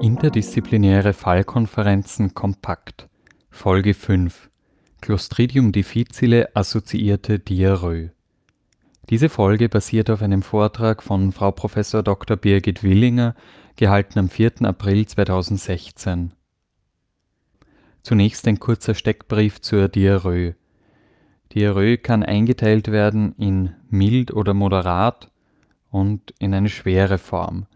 Interdisziplinäre Fallkonferenzen kompakt Folge 5 Clostridium difficile assoziierte Diarrhoe Diese Folge basiert auf einem Vortrag von Frau Prof. Dr. Birgit Willinger, gehalten am 4. April 2016. Zunächst ein kurzer Steckbrief zur Diarrhoe. Diarrhoe kann eingeteilt werden in mild oder moderat und in eine schwere Form.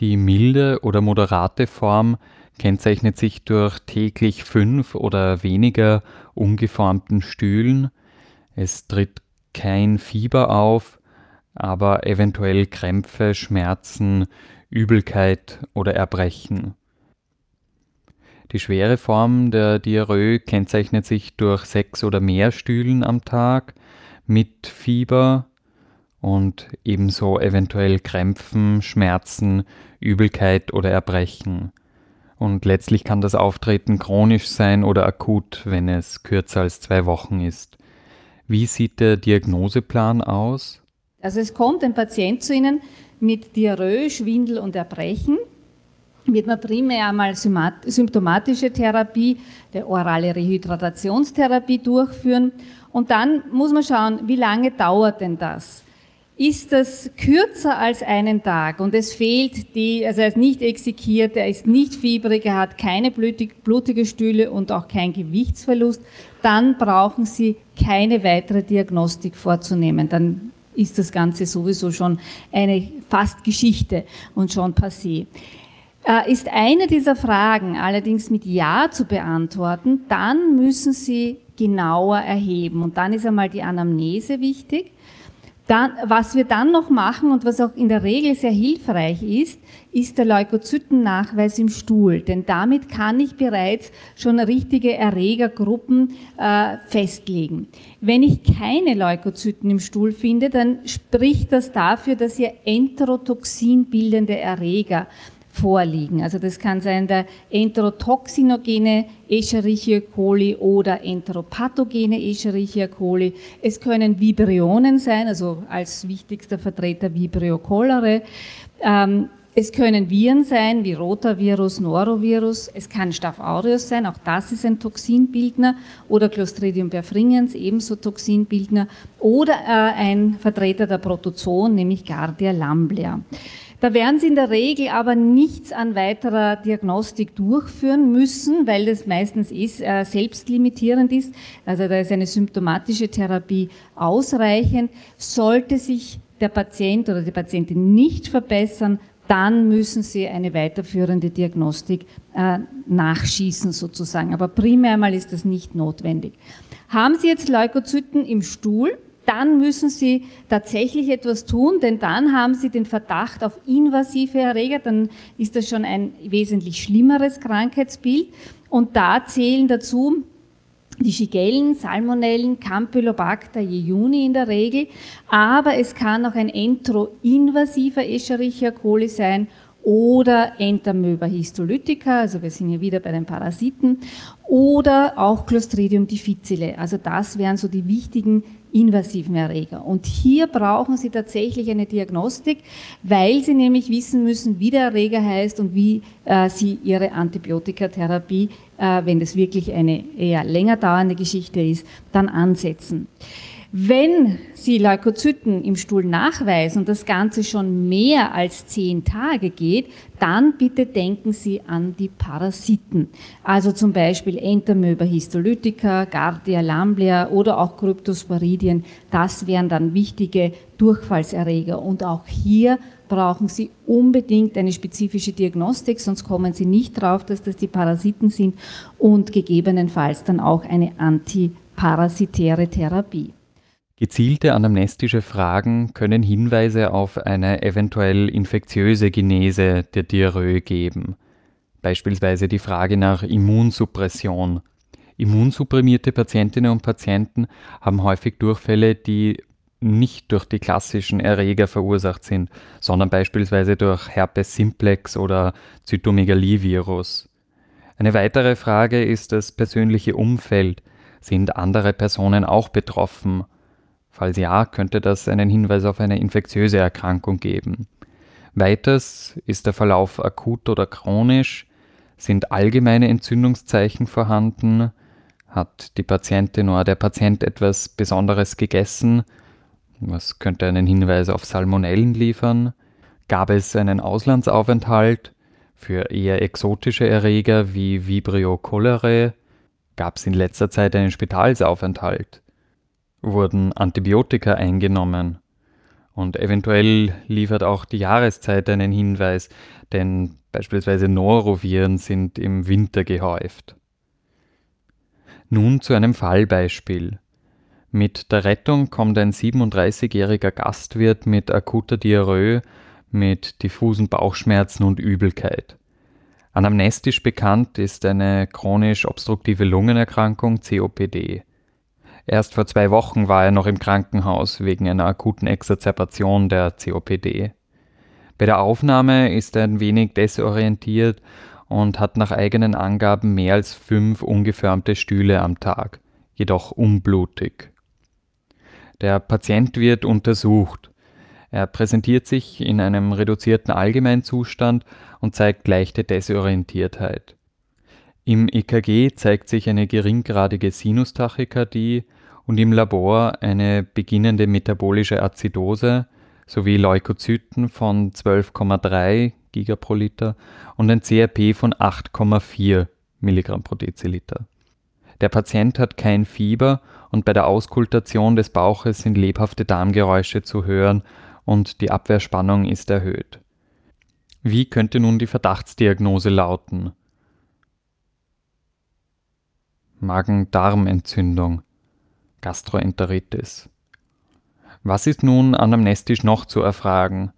Die milde oder moderate Form kennzeichnet sich durch täglich fünf oder weniger ungeformten Stühlen. Es tritt kein Fieber auf, aber eventuell Krämpfe, Schmerzen, Übelkeit oder Erbrechen. Die schwere Form der Diarrhoe kennzeichnet sich durch sechs oder mehr Stühlen am Tag mit Fieber und ebenso eventuell Krämpfen, Schmerzen, Übelkeit oder Erbrechen. Und letztlich kann das Auftreten chronisch sein oder akut, wenn es kürzer als zwei Wochen ist. Wie sieht der Diagnoseplan aus? Also es kommt ein Patient zu Ihnen mit Diarrhoe, Schwindel und Erbrechen. Wird man primär einmal symptomatische Therapie, der orale Rehydratationstherapie durchführen. Und dann muss man schauen, wie lange dauert denn das? Ist das kürzer als einen Tag und es fehlt die, also er ist nicht exekiert, er ist nicht fiebrig, er hat keine blutig, blutige Stühle und auch kein Gewichtsverlust, dann brauchen Sie keine weitere Diagnostik vorzunehmen. Dann ist das Ganze sowieso schon eine fast Geschichte und schon passé. Äh, ist eine dieser Fragen allerdings mit Ja zu beantworten, dann müssen Sie genauer erheben. Und dann ist einmal die Anamnese wichtig. Dann, was wir dann noch machen und was auch in der Regel sehr hilfreich ist, ist der Leukozytennachweis im Stuhl. Denn damit kann ich bereits schon richtige Erregergruppen äh, festlegen. Wenn ich keine Leukozyten im Stuhl finde, dann spricht das dafür, dass hier Enterotoxin bildende Erreger vorliegen. Also das kann sein der enterotoxinogene Escherichia coli oder enteropathogene Escherichia coli. Es können Vibrionen sein, also als wichtigster Vertreter Vibrio cholerae. Ähm, es können Viren sein, wie Rotavirus, Norovirus. Es kann Staph aureus sein, auch das ist ein Toxinbildner. Oder Clostridium perfringens, ebenso Toxinbildner. Oder äh, ein Vertreter der Protozoen, nämlich Gardia lamblia. Da werden Sie in der Regel aber nichts an weiterer Diagnostik durchführen müssen, weil das meistens ist, äh, selbstlimitierend ist. Also da ist eine symptomatische Therapie ausreichend. Sollte sich der Patient oder die Patientin nicht verbessern, dann müssen Sie eine weiterführende Diagnostik äh, nachschießen sozusagen. Aber primär mal ist das nicht notwendig. Haben Sie jetzt Leukozyten im Stuhl? Dann müssen Sie tatsächlich etwas tun, denn dann haben Sie den Verdacht auf invasive Erreger, dann ist das schon ein wesentlich schlimmeres Krankheitsbild. Und da zählen dazu die Shigellen, Salmonellen, Campylobacter jejuni in der Regel, aber es kann auch ein enteroinvasiver Escherichia coli sein oder Entamoeba histolytica, also wir sind hier wieder bei den Parasiten, oder auch Clostridium difficile. Also das wären so die wichtigen invasiven Erreger. Und hier brauchen Sie tatsächlich eine Diagnostik, weil Sie nämlich wissen müssen, wie der Erreger heißt und wie äh, Sie Ihre Antibiotikatherapie, äh, wenn das wirklich eine eher länger dauernde Geschichte ist, dann ansetzen. Wenn Sie Leukozyten im Stuhl nachweisen und das Ganze schon mehr als zehn Tage geht, dann bitte denken Sie an die Parasiten. Also zum Beispiel Entamoeba histolytica, Gardia lamblia oder auch Cryptosporidien. Das wären dann wichtige Durchfallserreger. Und auch hier brauchen Sie unbedingt eine spezifische Diagnostik, sonst kommen Sie nicht drauf, dass das die Parasiten sind und gegebenenfalls dann auch eine antiparasitäre Therapie. Gezielte anamnestische Fragen können Hinweise auf eine eventuell infektiöse Genese der Diarrhoe geben. Beispielsweise die Frage nach Immunsuppression. Immunsupprimierte Patientinnen und Patienten haben häufig Durchfälle, die nicht durch die klassischen Erreger verursacht sind, sondern beispielsweise durch Herpes simplex oder Zytomegalivirus. Eine weitere Frage ist das persönliche Umfeld. Sind andere Personen auch betroffen? Falls ja, könnte das einen Hinweis auf eine infektiöse Erkrankung geben. Weiters ist der Verlauf akut oder chronisch, sind allgemeine Entzündungszeichen vorhanden, hat die Patientin oder der Patient etwas Besonderes gegessen, was könnte einen Hinweis auf Salmonellen liefern, gab es einen Auslandsaufenthalt für eher exotische Erreger wie Vibrio cholerae, gab es in letzter Zeit einen Spitalsaufenthalt, wurden Antibiotika eingenommen, und eventuell liefert auch die Jahreszeit einen Hinweis, denn beispielsweise Noroviren sind im Winter gehäuft. Nun zu einem Fallbeispiel. Mit der Rettung kommt ein 37-jähriger Gastwirt mit akuter Diarrhoe, mit diffusen Bauchschmerzen und Übelkeit. Anamnestisch bekannt ist eine chronisch obstruktive Lungenerkrankung COPD. Erst vor zwei Wochen war er noch im Krankenhaus wegen einer akuten Exazerbation der COPD. Bei der Aufnahme ist er ein wenig desorientiert und hat nach eigenen Angaben mehr als fünf ungefärmte Stühle am Tag, jedoch unblutig. Der Patient wird untersucht. Er präsentiert sich in einem reduzierten Allgemeinzustand und zeigt leichte Desorientiertheit. Im EKG zeigt sich eine geringgradige Sinustachykardie und im Labor eine beginnende metabolische Azidose sowie Leukozyten von 12,3 Giga pro Liter und ein CRP von 8,4 Milligramm pro Deziliter. Der Patient hat kein Fieber und bei der Auskultation des Bauches sind lebhafte Darmgeräusche zu hören und die Abwehrspannung ist erhöht. Wie könnte nun die Verdachtsdiagnose lauten? Magen-Darm-Entzündung Gastroenteritis. Was ist nun anamnestisch noch zu erfragen?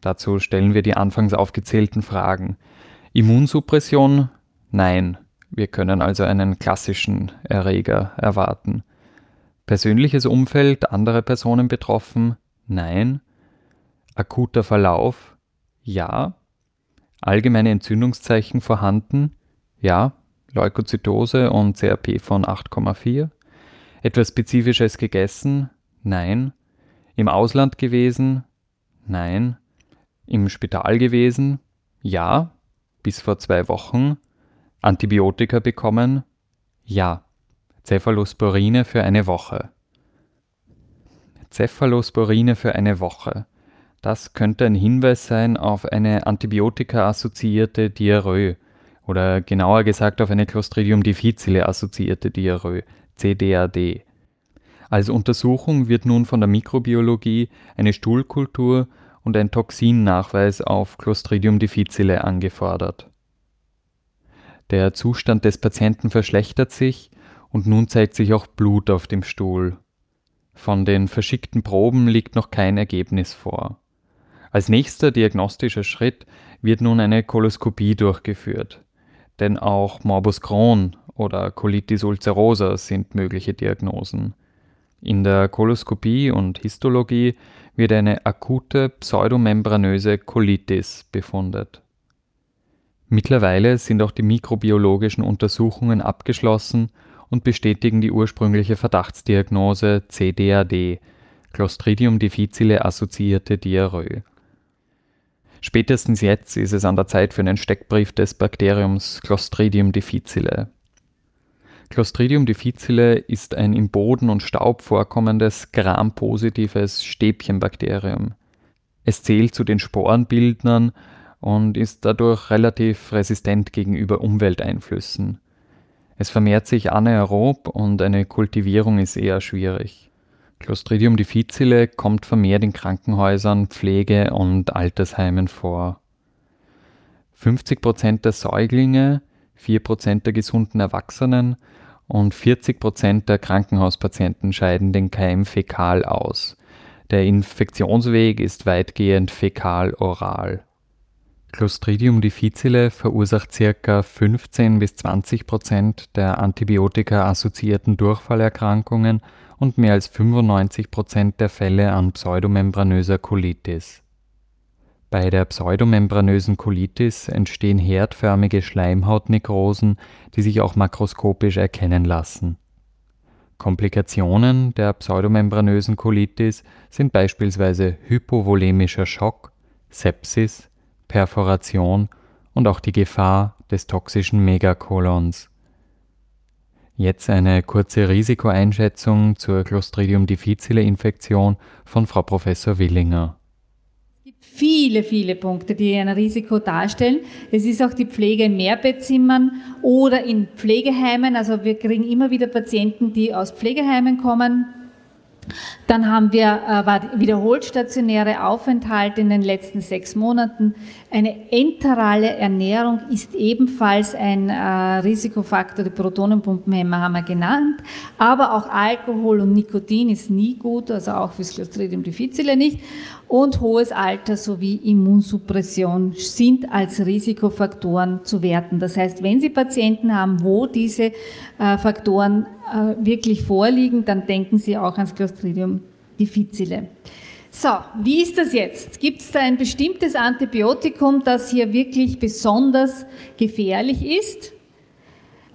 Dazu stellen wir die anfangs aufgezählten Fragen. Immunsuppression? Nein. Wir können also einen klassischen Erreger erwarten. Persönliches Umfeld, andere Personen betroffen? Nein. Akuter Verlauf? Ja. Allgemeine Entzündungszeichen vorhanden? Ja. Leukozytose und CRP von 8,4? Etwas Spezifisches gegessen? Nein. Im Ausland gewesen? Nein. Im Spital gewesen? Ja. Bis vor zwei Wochen. Antibiotika bekommen? Ja. Cephalosporine für eine Woche. Cephalosporine für eine Woche. Das könnte ein Hinweis sein auf eine antibiotika-assoziierte Diarrhoe oder genauer gesagt auf eine Clostridium difficile assoziierte Diarrhoe, CDAD. Als Untersuchung wird nun von der Mikrobiologie eine Stuhlkultur und ein Toxinnachweis auf Clostridium difficile angefordert. Der Zustand des Patienten verschlechtert sich und nun zeigt sich auch Blut auf dem Stuhl. Von den verschickten Proben liegt noch kein Ergebnis vor. Als nächster diagnostischer Schritt wird nun eine Koloskopie durchgeführt, denn auch Morbus Crohn oder Colitis ulcerosa sind mögliche Diagnosen. In der Koloskopie und Histologie wird eine akute pseudomembranöse Colitis befundet. Mittlerweile sind auch die mikrobiologischen Untersuchungen abgeschlossen und bestätigen die ursprüngliche Verdachtsdiagnose CDAD, Clostridium difficile assoziierte Diarrhoe. Spätestens jetzt ist es an der Zeit für einen Steckbrief des Bakteriums Clostridium difficile. Clostridium difficile ist ein im Boden und Staub vorkommendes Gram-positives Stäbchenbakterium. Es zählt zu den Sporenbildnern und ist dadurch relativ resistent gegenüber Umwelteinflüssen. Es vermehrt sich anaerob und eine Kultivierung ist eher schwierig. Clostridium difficile kommt vermehrt in Krankenhäusern, Pflege- und Altersheimen vor. 50% der Säuglinge, 4% der gesunden Erwachsenen und 40 Prozent der Krankenhauspatienten scheiden den Keim fäkal aus. Der Infektionsweg ist weitgehend fäkal-oral. Clostridium difficile verursacht ca. 15 bis 20 Prozent der antibiotika-assoziierten Durchfallerkrankungen und mehr als 95 Prozent der Fälle an pseudomembranöser Colitis. Bei der pseudomembranösen Colitis entstehen herdförmige Schleimhautnekrosen, die sich auch makroskopisch erkennen lassen. Komplikationen der pseudomembranösen Colitis sind beispielsweise hypovolemischer Schock, Sepsis, Perforation und auch die Gefahr des toxischen Megakolons. Jetzt eine kurze Risikoeinschätzung zur Clostridium difficile Infektion von Frau Professor Willinger. Es gibt viele, viele Punkte, die ein Risiko darstellen. Es ist auch die Pflege in Mehrbettzimmern oder in Pflegeheimen. Also wir kriegen immer wieder Patienten, die aus Pflegeheimen kommen, dann haben wir äh, wiederholt stationäre Aufenthalte in den letzten sechs Monaten. Eine enterale Ernährung ist ebenfalls ein äh, Risikofaktor. Die Protonenpumpenhemmer haben wir genannt. Aber auch Alkohol und Nikotin ist nie gut, also auch fürs Clostridium difficile nicht. Und hohes Alter sowie Immunsuppression sind als Risikofaktoren zu werten. Das heißt, wenn Sie Patienten haben, wo diese äh, Faktoren äh, wirklich vorliegen, dann denken Sie auch ans Clostridium difficile. So, wie ist das jetzt? Gibt es da ein bestimmtes Antibiotikum, das hier wirklich besonders gefährlich ist?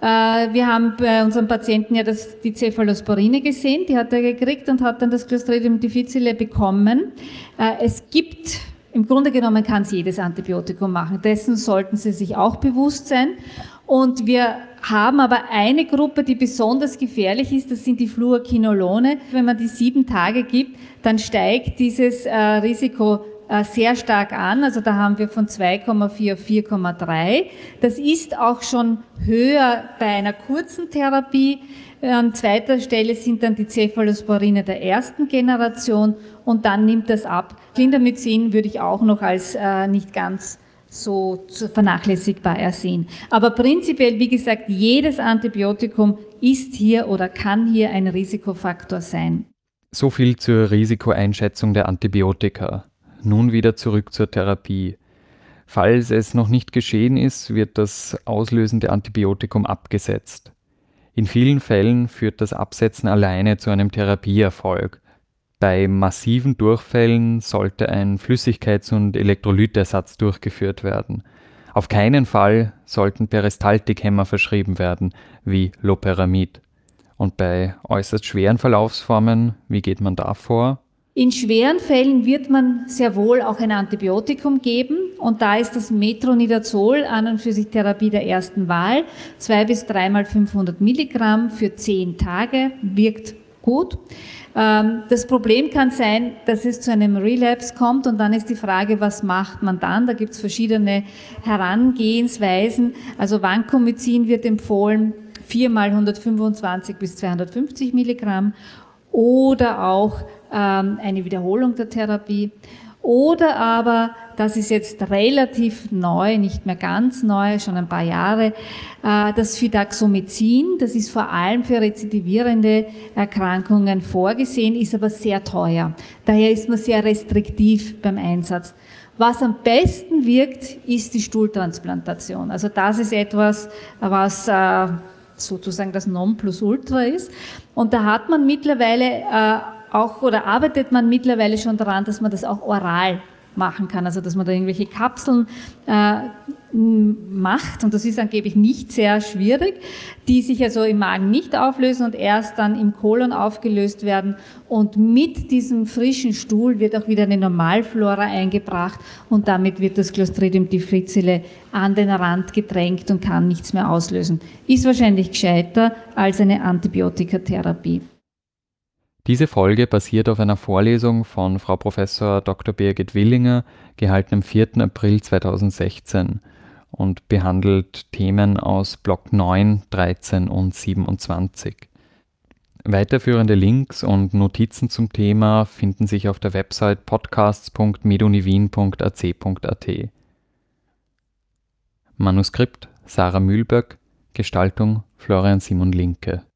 Äh, wir haben bei unserem Patienten ja das, die Cephalosporine gesehen, die hat er gekriegt und hat dann das Clostridium difficile bekommen. Äh, es gibt, im Grunde genommen kann es jedes Antibiotikum machen, dessen sollten Sie sich auch bewusst sein. Und wir haben aber eine Gruppe, die besonders gefährlich ist, das sind die Fluorquinolone. Wenn man die sieben Tage gibt, dann steigt dieses äh, Risiko sehr stark an. Also da haben wir von 2,4 auf 4,3. Das ist auch schon höher bei einer kurzen Therapie. An zweiter Stelle sind dann die Cephalosporine der ersten Generation und dann nimmt das ab. Clindamycin würde ich auch noch als äh, nicht ganz so vernachlässigbar ersehen. Aber prinzipiell, wie gesagt, jedes Antibiotikum ist hier oder kann hier ein Risikofaktor sein. So viel zur Risikoeinschätzung der Antibiotika. Nun wieder zurück zur Therapie. Falls es noch nicht geschehen ist, wird das auslösende Antibiotikum abgesetzt. In vielen Fällen führt das Absetzen alleine zu einem Therapieerfolg. Bei massiven Durchfällen sollte ein Flüssigkeits- und Elektrolytersatz durchgeführt werden. Auf keinen Fall sollten Peristaltikhemmer verschrieben werden, wie Loperamid. Und bei äußerst schweren Verlaufsformen, wie geht man da vor? In schweren Fällen wird man sehr wohl auch ein Antibiotikum geben und da ist das Metronidazol an und für sich Therapie der ersten Wahl. Zwei bis dreimal 500 Milligramm für zehn Tage wirkt gut. Ähm, das Problem kann sein, dass es zu einem Relapse kommt und dann ist die Frage, was macht man dann? Da gibt es verschiedene Herangehensweisen. Also Vancomycin wird empfohlen, viermal 125 bis 250 Milligramm oder auch eine Wiederholung der Therapie. Oder aber, das ist jetzt relativ neu, nicht mehr ganz neu, schon ein paar Jahre, äh, das Fidaxomycin, das ist vor allem für rezidivierende Erkrankungen vorgesehen, ist aber sehr teuer. Daher ist man sehr restriktiv beim Einsatz. Was am besten wirkt, ist die Stuhltransplantation. Also das ist etwas, was äh, sozusagen das Nonplusultra ist. Und da hat man mittlerweile äh, auch oder arbeitet man mittlerweile schon daran, dass man das auch oral machen kann, also dass man da irgendwelche Kapseln äh, macht. Und das ist angeblich nicht sehr schwierig, die sich also im Magen nicht auflösen und erst dann im Kolon aufgelöst werden. Und mit diesem frischen Stuhl wird auch wieder eine Normalflora eingebracht. Und damit wird das Clostridium difficile an den Rand gedrängt und kann nichts mehr auslösen. Ist wahrscheinlich gescheiter als eine Antibiotikatherapie. Diese Folge basiert auf einer Vorlesung von Frau Professor Dr. Birgit Willinger, gehalten am 4. April 2016 und behandelt Themen aus Block 9, 13 und 27. Weiterführende Links und Notizen zum Thema finden sich auf der Website podcasts.medunivin.ac.at. Manuskript Sarah Mühlböck, Gestaltung Florian Simon Linke